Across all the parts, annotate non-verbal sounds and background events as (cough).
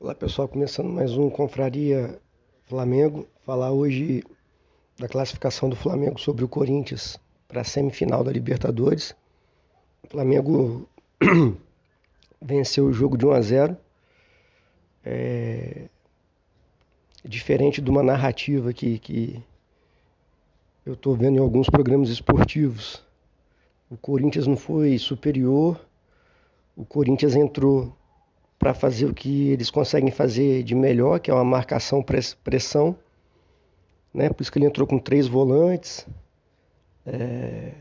Olá pessoal, começando mais um Confraria Flamengo. Falar hoje da classificação do Flamengo sobre o Corinthians para a semifinal da Libertadores. O Flamengo (clears throat) venceu o jogo de 1 a 0. É... Diferente de uma narrativa que, que eu estou vendo em alguns programas esportivos. O Corinthians não foi superior, o Corinthians entrou para fazer o que eles conseguem fazer de melhor, que é uma marcação pressão. Né? Por isso que ele entrou com três volantes. É...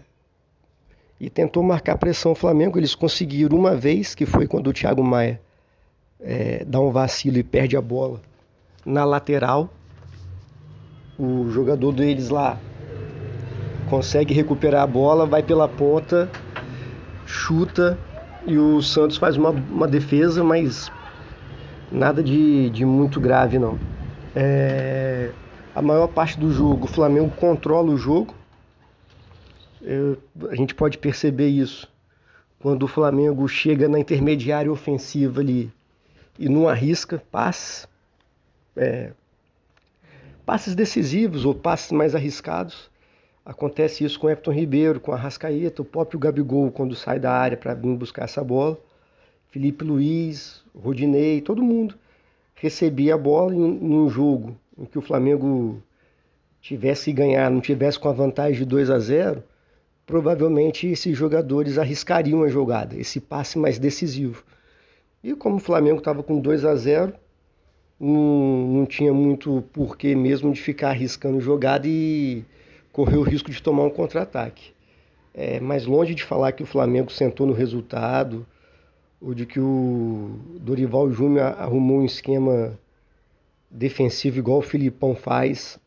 E tentou marcar pressão o Flamengo. Eles conseguiram uma vez, que foi quando o Thiago Maia é, dá um vacilo e perde a bola na lateral. O jogador deles lá consegue recuperar a bola, vai pela ponta, chuta e o Santos faz uma, uma defesa, mas nada de, de muito grave não. É, a maior parte do jogo, o Flamengo controla o jogo. Eu, a gente pode perceber isso quando o Flamengo chega na intermediária ofensiva ali e não arrisca passes, é, passes decisivos ou passes mais arriscados. Acontece isso com o Everton Ribeiro, com a Rascaeta, o próprio Gabigol quando sai da área para vir buscar essa bola. Felipe Luiz, Rodinei, todo mundo recebia a bola em, um jogo em que o Flamengo tivesse que ganhar, não tivesse com a vantagem de 2 a 0, provavelmente esses jogadores arriscariam a jogada, esse passe mais decisivo. E como o Flamengo estava com 2 a 0, não, não tinha muito porquê mesmo de ficar arriscando jogada e correu o risco de tomar um contra-ataque. É, mas longe de falar que o Flamengo sentou no resultado, ou de que o Dorival Júnior arrumou um esquema defensivo igual o Filipão faz.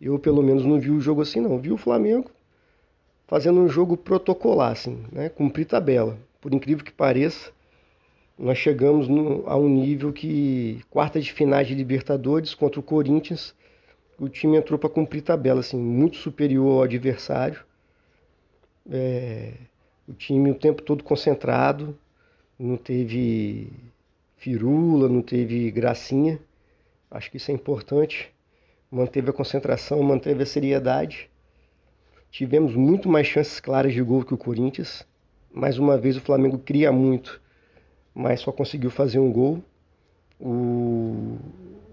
Eu, pelo menos, não vi o jogo assim, não. Vi o Flamengo fazendo um jogo protocolar, assim, né? cumprir tabela. Por incrível que pareça, nós chegamos no, a um nível que quarta de finais de Libertadores contra o Corinthians o time entrou para cumprir tabela, assim, muito superior ao adversário. É, o time o tempo todo concentrado, não teve firula, não teve gracinha. Acho que isso é importante. Manteve a concentração, manteve a seriedade. Tivemos muito mais chances claras de gol que o Corinthians. Mais uma vez o Flamengo cria muito, mas só conseguiu fazer um gol. O,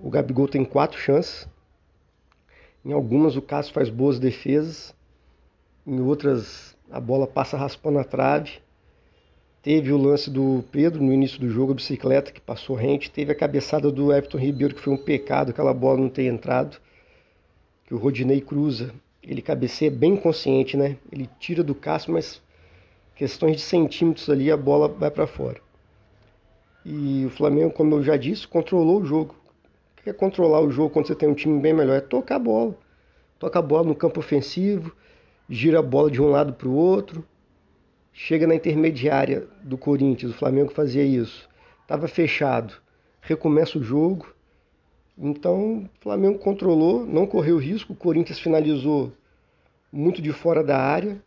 o Gabigol tem quatro chances, em algumas o Cássio faz boas defesas, em outras a bola passa raspando a trave. Teve o lance do Pedro no início do jogo, a bicicleta que passou rente. Teve a cabeçada do Everton Ribeiro, que foi um pecado aquela bola não ter entrado. Que o Rodinei cruza. Ele cabeceia bem consciente, né? Ele tira do Cássio, mas questões de centímetros ali a bola vai para fora. E o Flamengo, como eu já disse, controlou o jogo é controlar o jogo quando você tem um time bem melhor, é tocar a bola. Toca a bola no campo ofensivo, gira a bola de um lado para o outro. Chega na intermediária do Corinthians, o Flamengo fazia isso. Estava fechado, recomeça o jogo. Então, o Flamengo controlou, não correu risco. O Corinthians finalizou muito de fora da área,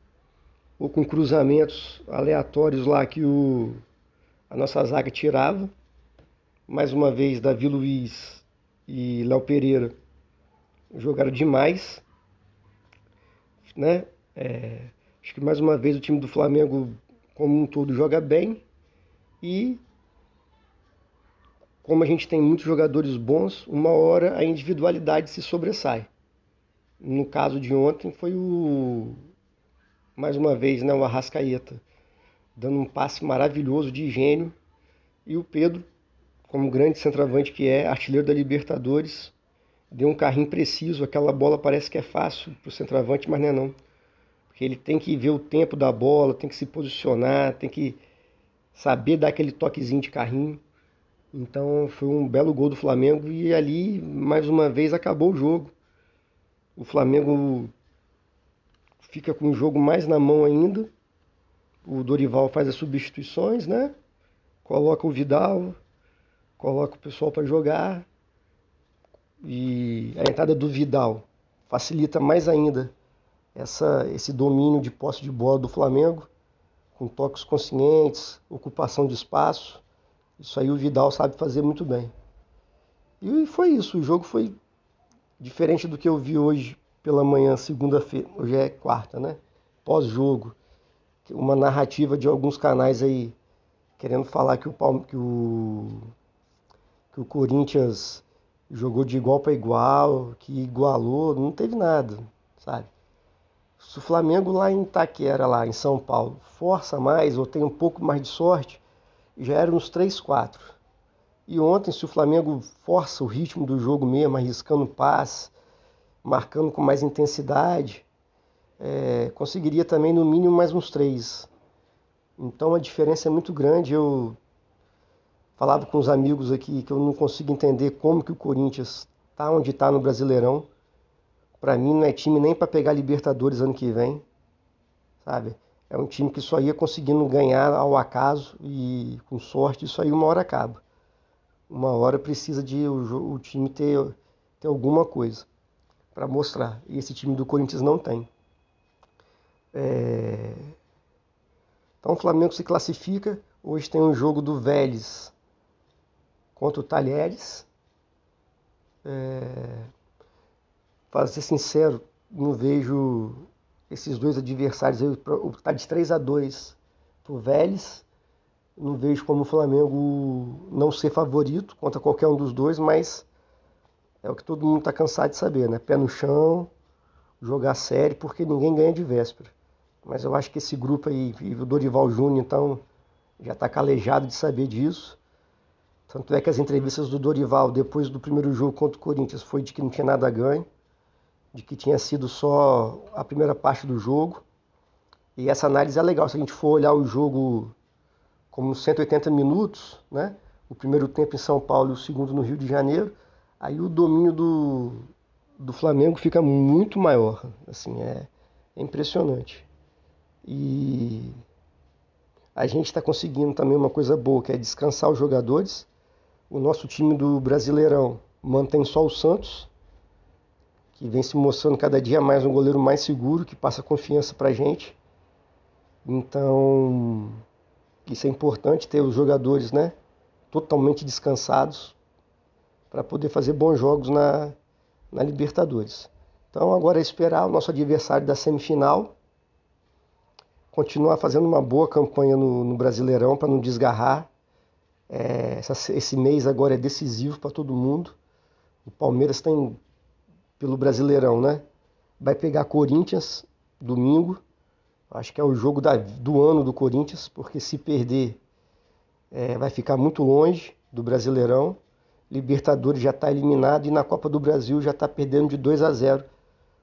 ou com cruzamentos aleatórios lá que o, a nossa zaga tirava. Mais uma vez, Davi Luiz e Léo Pereira jogaram demais, né? É, acho que mais uma vez o time do Flamengo como um todo joga bem e como a gente tem muitos jogadores bons, uma hora a individualidade se sobressai. No caso de ontem foi o mais uma vez, né, o Arrascaeta dando um passe maravilhoso de gênio e o Pedro como grande centroavante que é, artilheiro da Libertadores, deu um carrinho preciso. Aquela bola parece que é fácil para o centroavante, mas não é não. Porque ele tem que ver o tempo da bola, tem que se posicionar, tem que saber dar aquele toquezinho de carrinho. Então foi um belo gol do Flamengo e ali, mais uma vez, acabou o jogo. O Flamengo fica com o jogo mais na mão ainda. O Dorival faz as substituições, né? Coloca o Vidal, coloca o pessoal para jogar e a entrada do Vidal facilita mais ainda essa, esse domínio de posse de bola do Flamengo, com toques conscientes, ocupação de espaço Isso aí o Vidal sabe fazer muito bem. E foi isso, o jogo foi diferente do que eu vi hoje pela manhã, segunda-feira, hoje é quarta, né? Pós-jogo. Uma narrativa de alguns canais aí querendo falar que o, que o, que o Corinthians jogou de igual para igual, que igualou, não teve nada, sabe? Se o Flamengo lá em Itaquera, lá em São Paulo, força mais ou tem um pouco mais de sorte, já era uns 3, 4. E ontem, se o Flamengo força o ritmo do jogo mesmo, arriscando passe, marcando com mais intensidade, é, conseguiria também no mínimo mais uns três. Então a diferença é muito grande. Eu falava com os amigos aqui que eu não consigo entender como que o Corinthians está onde está no Brasileirão. Para mim não é time nem para pegar Libertadores ano que vem, sabe? É um time que só ia conseguindo ganhar ao acaso e com sorte isso aí uma hora acaba. Uma hora precisa de o, o time ter, ter alguma coisa para mostrar. E esse time do Corinthians não tem. É... Então o Flamengo se classifica. Hoje tem um jogo do Vélez contra o Talheres. É... Para ser sincero, não vejo esses dois adversários. Está de 3 a 2 para o Vélez. Não vejo como o Flamengo não ser favorito contra qualquer um dos dois, mas é o que todo mundo está cansado de saber, né? Pé no chão, jogar sério, porque ninguém ganha de véspera. Mas eu acho que esse grupo aí, e o Dorival Júnior, então, já está calejado de saber disso. Tanto é que as entrevistas do Dorival, depois do primeiro jogo contra o Corinthians, foi de que não tinha nada a ganho, de que tinha sido só a primeira parte do jogo. E essa análise é legal, se a gente for olhar o jogo como 180 minutos, né? O primeiro tempo em São Paulo e o segundo no Rio de Janeiro, aí o domínio do, do Flamengo fica muito maior. Assim, é, é impressionante. E a gente está conseguindo também uma coisa boa, que é descansar os jogadores. O nosso time do Brasileirão mantém só o Santos, que vem se mostrando cada dia mais um goleiro mais seguro, que passa confiança para a gente. Então, isso é importante ter os jogadores né, totalmente descansados para poder fazer bons jogos na, na Libertadores. Então agora é esperar o nosso adversário da semifinal continuar fazendo uma boa campanha no, no Brasileirão para não desgarrar. É, essa, esse mês agora é decisivo para todo mundo. O Palmeiras tem pelo Brasileirão, né? Vai pegar Corinthians domingo. Acho que é o jogo da, do ano do Corinthians, porque se perder é, vai ficar muito longe do Brasileirão. Libertadores já está eliminado e na Copa do Brasil já está perdendo de 2 a 0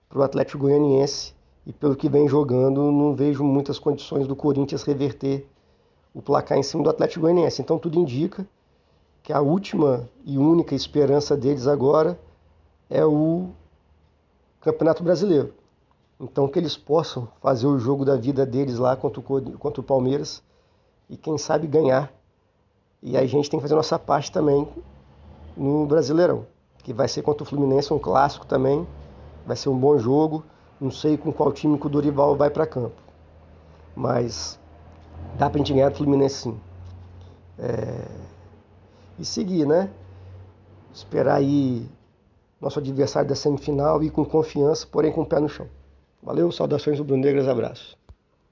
para o Atlético Goianiense e pelo que vem jogando, não vejo muitas condições do Corinthians reverter o placar em cima do Atlético Goianiense. Então tudo indica que a última e única esperança deles agora é o Campeonato Brasileiro. Então que eles possam fazer o jogo da vida deles lá contra o, contra o Palmeiras e quem sabe ganhar. E a gente tem que fazer nossa parte também no Brasileirão, que vai ser contra o Fluminense, um clássico também. Vai ser um bom jogo. Não sei com qual time que o Dorival vai para campo. Mas dá ganhar do Fluminense sim. É... E seguir, né? Esperar aí nosso adversário da semifinal e com confiança, porém com o pé no chão. Valeu, saudações rubro-negras, abraço.